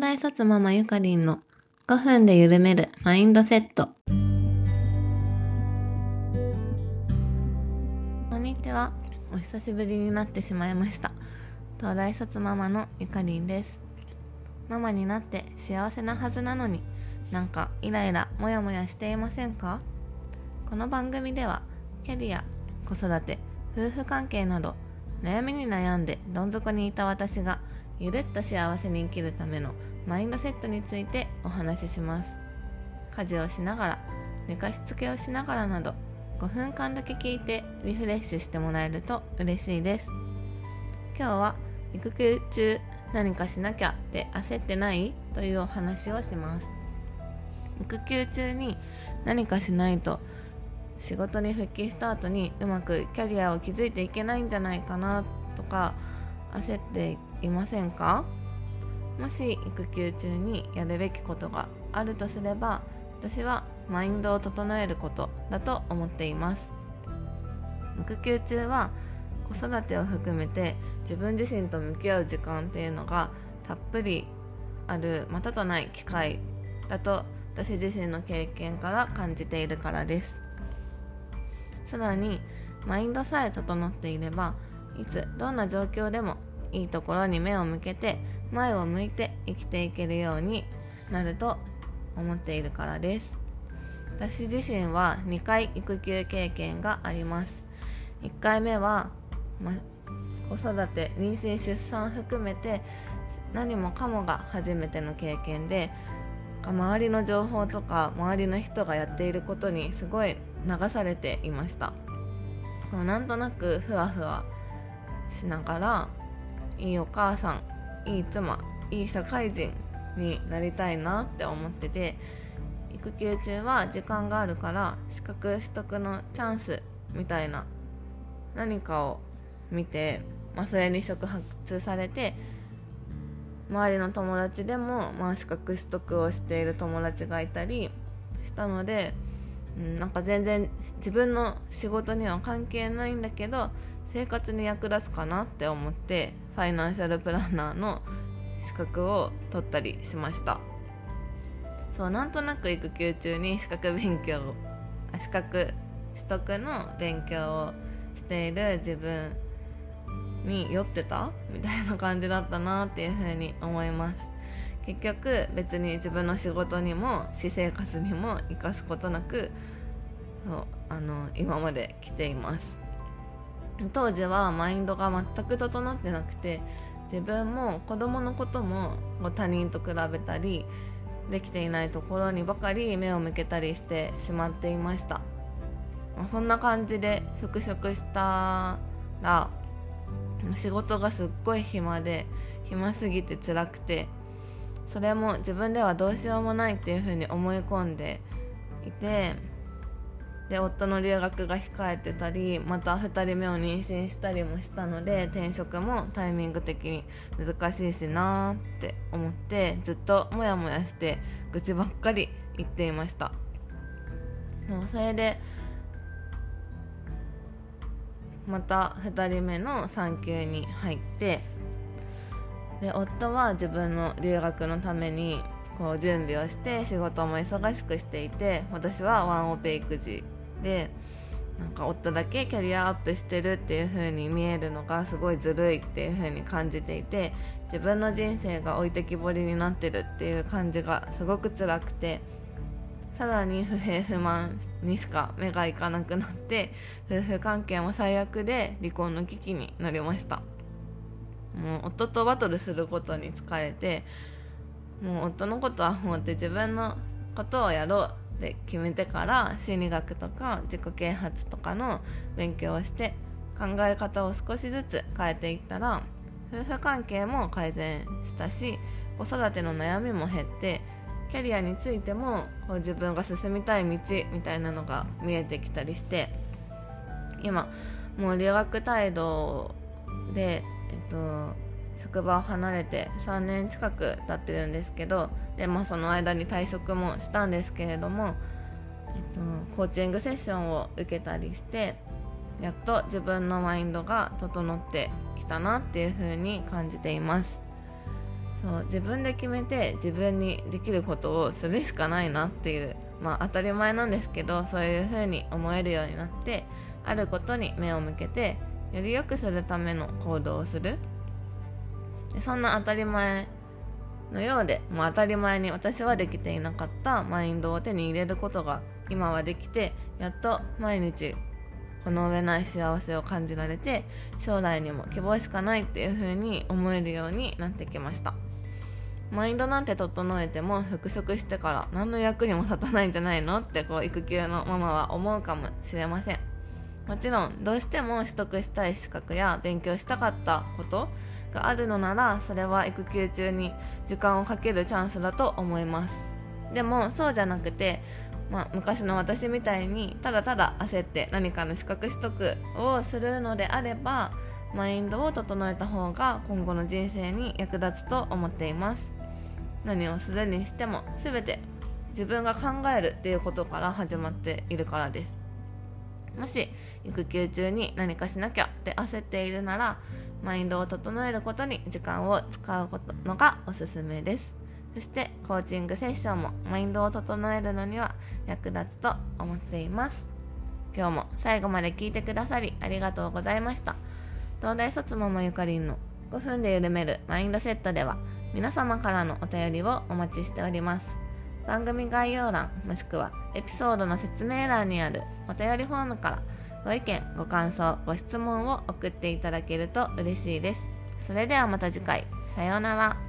大卒ママゆかりんの5分で緩めるマインドセット。こんにちは。お久しぶりになってしまいました。東大卒ママのゆかりんです。ママになって幸せなはずなのになんかイライラモヤモヤしていませんか？この番組ではキャリア子育て夫婦関係など悩みに悩んでどん底にいた私がゆるっと幸せに生きるためのマインドセットについてお話しします家事をしながら寝かしつけをしながらなど5分間だけ聞いてリフレッシュしてもらえると嬉しいです今日は育休中何かしなきゃって焦ってないというお話をします育休中に何かしないと仕事に復帰した後にうまくキャリアを築いていけないんじゃないかなとか焦っていませんか？もし育休中にやるべきことがあるとすれば私はマインドを整えることだと思っています。育休中は子育てを含めて自分自身と向き合う時間っていうのがたっぷりあるまたとない機会だと私自身の経験から感じているからです。さらにマインドさえ整っていればいつどんな状況でもいいところに目を向けて前を向いて生きていけるようになると思っているからです。私自身は2回育休経験があります。1回目は、ま、子育て妊娠出産含めて何もかもが初めての経験で周りの情報とか周りの人がやっていることにすごい流されていました。なんとなくふわふわしながらいいお母さんいい妻いい社会人になりたいなって思ってて育休中は時間があるから資格取得のチャンスみたいな何かを見て、まあ、それに触発されて周りの友達でも、まあ、資格取得をしている友達がいたりしたので、うん、なんか全然自分の仕事には関係ないんだけど生活に役立つかなって思ってファイナンシャルプランナーの資格を取ったりしました。そうなんとなく育休中に資格勉強資格取得の勉強をしている自分に酔ってた？みたいな感じだったなっていうふうに思います。結局別に自分の仕事にも私生活にも生かすことなくそうあの今まで来ています。当時はマインドが全く整ってなくて自分も子供のことも他人と比べたりできていないところにばかり目を向けたりしてしまっていました。そんな感じで復職したら仕事がすっごい暇で暇すぎて辛くてそれも自分ではどうしようもないっていうふうに思い込んでいてで夫の留学が控えてたりまた2人目を妊娠したりもしたので転職もタイミング的に難しいしなーって思ってずっとモヤモヤして愚痴ばっかり言っていました。でもそれでまた2人目の産休に入ってで夫は自分の留学のためにこう準備をして仕事も忙しくしていて私はワンオペ育児でなんか夫だけキャリアアップしてるっていう風に見えるのがすごいずるいっていう風に感じていて自分の人生が置いてきぼりになってるっていう感じがすごく辛くてさらに不平不満にしか目がいかなくなって夫婦関係も最悪で離婚の危機になりました。もう夫とバトルすることに疲れてもう夫のことは思って自分のことをやろう。って決めてから心理学とか自己啓発とかの勉強をして考え方を少しずつ変えていったら夫婦関係も改善したし子育ての悩みも減ってキャリアについても自分が進みたい道みたいなのが見えてきたりして今もう留学態度で、えっと、職場を離れて3年近く経ってるんですけどで、まあ、その間に退職もしたんですけれども、えっと、コーチングセッションを受けたりしてやっと自分のマインドが整ってきたなっていう風に感じています。そう自分で決めて自分にできることをするしかないなっていうまあ当たり前なんですけどそういう風に思えるようになってあることに目を向けてより良くするための行動をする。そんな当たり前のようでもう当たり前に私はできていなかったマインドを手に入れることが今はできてやっと毎日この上ない幸せを感じられて将来にも希望しかないっていう風に思えるようになってきました。マインドなんて整えても復職してから何の役にも立たないんじゃないのってこう育休のママは思うかもしれません。もちろんどうしても取得したい資格や勉強したかったことがあるのならそれは育休中に時間をかけるチャンスだと思います。でもそうじゃなくてまあ、昔の私みたいにただただ焦って何かの資格取得をするのであればマインドを整えた方が今後の人生に役立つと思っています。何をするにしても全て自分が考えるっていうことから始まっているからです。もし育休中に何かしなきゃって焦っているならマインドを整えることに時間を使うことのがおすすめです。そしてコーチングセッションもマインドを整えるのには役立つと思っています。今日も最後まで聞いてくださりありがとうございました。東大卒ママゆかりんの5分で緩めるマインドセットでは皆様からのお便りをお待ちしております。番組概要欄もしくはエピソードの説明欄にあるお便りフォームからご意見ご感想ご質問を送っていただけると嬉しいです。それではまた次回。さようなら。